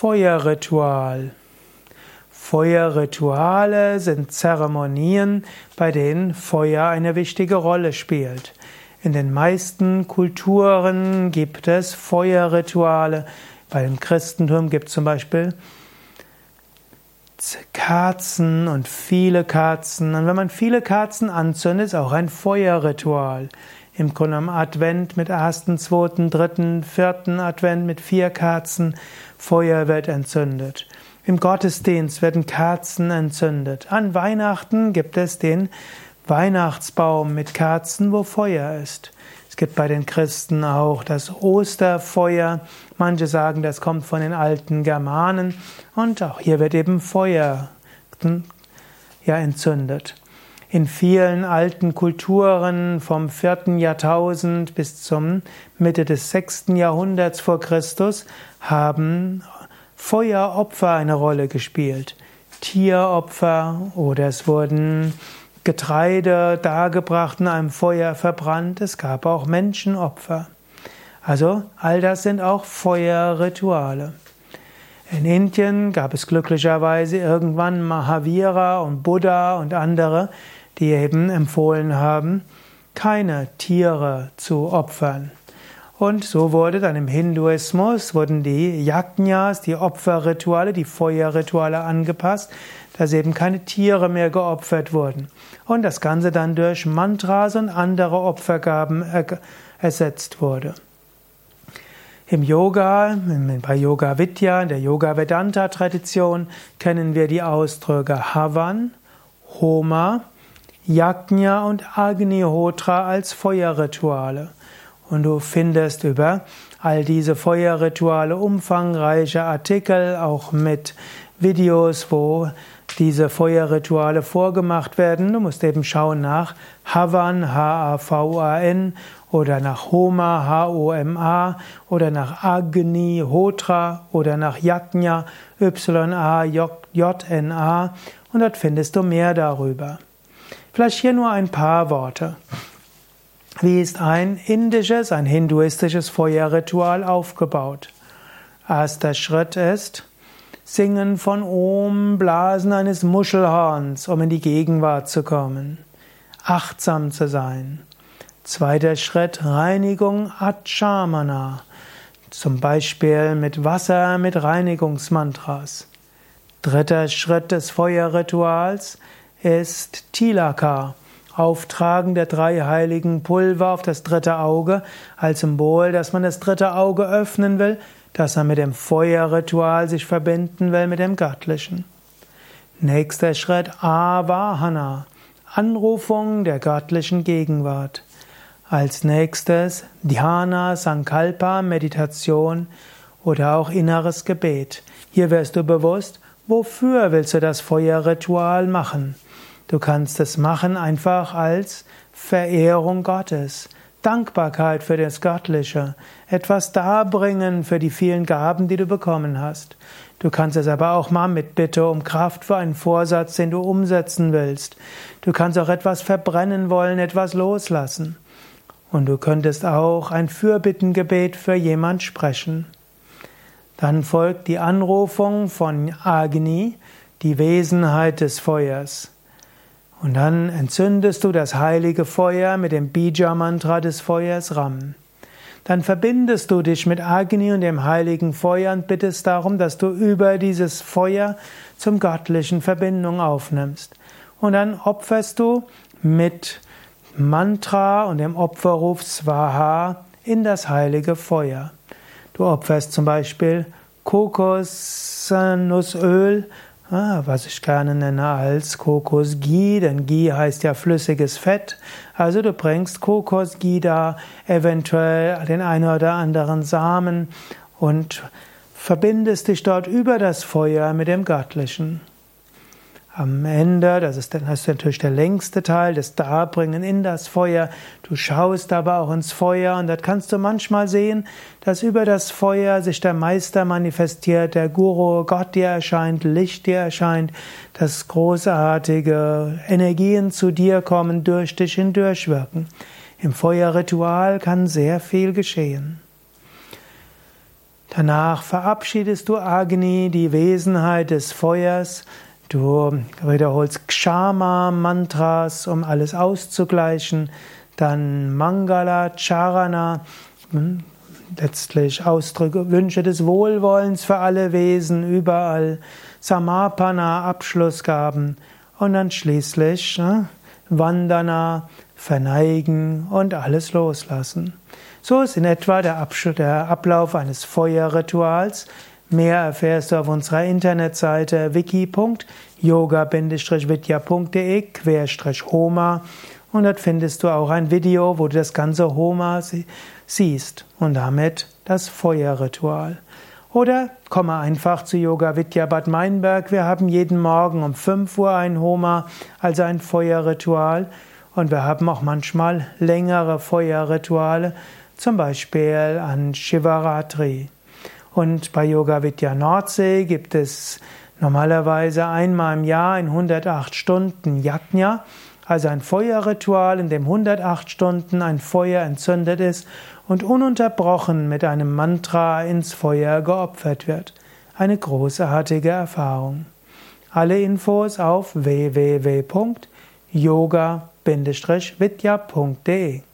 Feuerritual. Feuerrituale sind Zeremonien, bei denen Feuer eine wichtige Rolle spielt. In den meisten Kulturen gibt es Feuerrituale. Bei dem Christentum gibt es zum Beispiel Kerzen und viele Kerzen. Und wenn man viele Kerzen anzündet, ist auch ein Feuerritual. Im Grunde am Advent mit ersten, zweiten, dritten, vierten Advent mit vier Kerzen. Feuer wird entzündet. Im Gottesdienst werden Kerzen entzündet. An Weihnachten gibt es den Weihnachtsbaum mit Kerzen, wo Feuer ist. Es gibt bei den Christen auch das Osterfeuer. Manche sagen, das kommt von den alten Germanen. Und auch hier wird eben Feuer ja, entzündet. In vielen alten Kulturen vom vierten Jahrtausend bis zum Mitte des sechsten Jahrhunderts vor Christus haben Feueropfer eine Rolle gespielt. Tieropfer oder es wurden Getreide dargebracht, in einem Feuer verbrannt. Es gab auch Menschenopfer. Also all das sind auch Feuerrituale. In Indien gab es glücklicherweise irgendwann Mahavira und Buddha und andere, die eben empfohlen haben, keine Tiere zu opfern. Und so wurde dann im Hinduismus, wurden die Yajnas, die Opferrituale, die Feuerrituale angepasst, dass eben keine Tiere mehr geopfert wurden. Und das Ganze dann durch Mantras und andere Opfergaben ersetzt wurde. Im Yoga, bei Yoga Vidya, in der Yoga Vedanta Tradition, kennen wir die Ausdrücke Havan, Homa, Yajna und Agnihotra als Feuerrituale. Und du findest über all diese Feuerrituale umfangreiche Artikel, auch mit Videos, wo diese Feuerrituale vorgemacht werden. Du musst eben schauen nach Havan, H-A-V-A-N oder nach Homa, H-O-M-A oder nach Agni, Hotra oder nach Yajna, Y-A-J-N-A und dort findest du mehr darüber. Vielleicht hier nur ein paar Worte. Wie ist ein indisches, ein hinduistisches Feuerritual aufgebaut? Erster Schritt ist Singen von Om, Blasen eines Muschelhorns, um in die Gegenwart zu kommen. Achtsam zu sein. Zweiter Schritt Reinigung Achamana. Zum Beispiel mit Wasser, mit Reinigungsmantras. Dritter Schritt des Feuerrituals ist Tilaka. Auftragen der drei heiligen Pulver auf das dritte Auge als Symbol, dass man das dritte Auge öffnen will, dass man mit dem Feuerritual sich verbinden will mit dem Göttlichen. Nächster Schritt Avahana, Anrufung der göttlichen Gegenwart. Als nächstes Dhyana, Sankalpa, Meditation oder auch inneres Gebet. Hier wirst du bewusst, wofür willst du das Feuerritual machen? Du kannst es machen einfach als Verehrung Gottes, Dankbarkeit für das Göttliche, etwas darbringen für die vielen Gaben, die du bekommen hast. Du kannst es aber auch mal mit Bitte um Kraft für einen Vorsatz, den du umsetzen willst. Du kannst auch etwas verbrennen wollen, etwas loslassen. Und du könntest auch ein Fürbittengebet für jemand sprechen. Dann folgt die Anrufung von Agni, die Wesenheit des Feuers. Und dann entzündest du das heilige Feuer mit dem Bija-Mantra des Feuers Ram. Dann verbindest du dich mit Agni und dem heiligen Feuer und bittest darum, dass du über dieses Feuer zum göttlichen Verbindung aufnimmst. Und dann opferst du mit Mantra und dem Opferruf Swaha in das heilige Feuer. Du opferst zum Beispiel Kokosnussöl was ich gerne nenne als Kokosghee, denn Ghee heißt ja flüssiges Fett. Also du bringst Kokosghee da, eventuell den einen oder anderen Samen und verbindest dich dort über das Feuer mit dem Göttlichen. Am Ende, das ist, das natürlich der längste Teil, das Darbringen in das Feuer. Du schaust aber auch ins Feuer und dort kannst du manchmal sehen, dass über das Feuer sich der Meister manifestiert, der Guru, Gott dir erscheint, Licht dir erscheint, dass großartige Energien zu dir kommen, durch dich hindurchwirken. Im Feuerritual kann sehr viel geschehen. Danach verabschiedest du Agni, die Wesenheit des Feuers. Du wiederholst Kshama-Mantras, um alles auszugleichen. Dann Mangala Charana, hm, letztlich Ausdrücke, Wünsche des Wohlwollens für alle Wesen überall. Samapana, Abschlussgaben. Und dann schließlich ne, Vandana, verneigen und alles loslassen. So ist in etwa der, Ablauf eines Feuerrituals. Mehr erfährst du auf unserer Internetseite wiki.yoga-vidya.de-homa und dort findest du auch ein Video, wo du das ganze Homa siehst und damit das Feuerritual. Oder komme einfach zu Yoga Vidya Bad Meinberg. Wir haben jeden Morgen um 5 Uhr ein Homa, also ein Feuerritual. Und wir haben auch manchmal längere Feuerrituale, zum Beispiel an Shivaratri. Und bei Yoga Vidya Nordsee gibt es normalerweise einmal im Jahr in 108 Stunden Yajna, also ein Feuerritual, in dem 108 Stunden ein Feuer entzündet ist und ununterbrochen mit einem Mantra ins Feuer geopfert wird. Eine großartige Erfahrung. Alle Infos auf www.yoga-vidya.de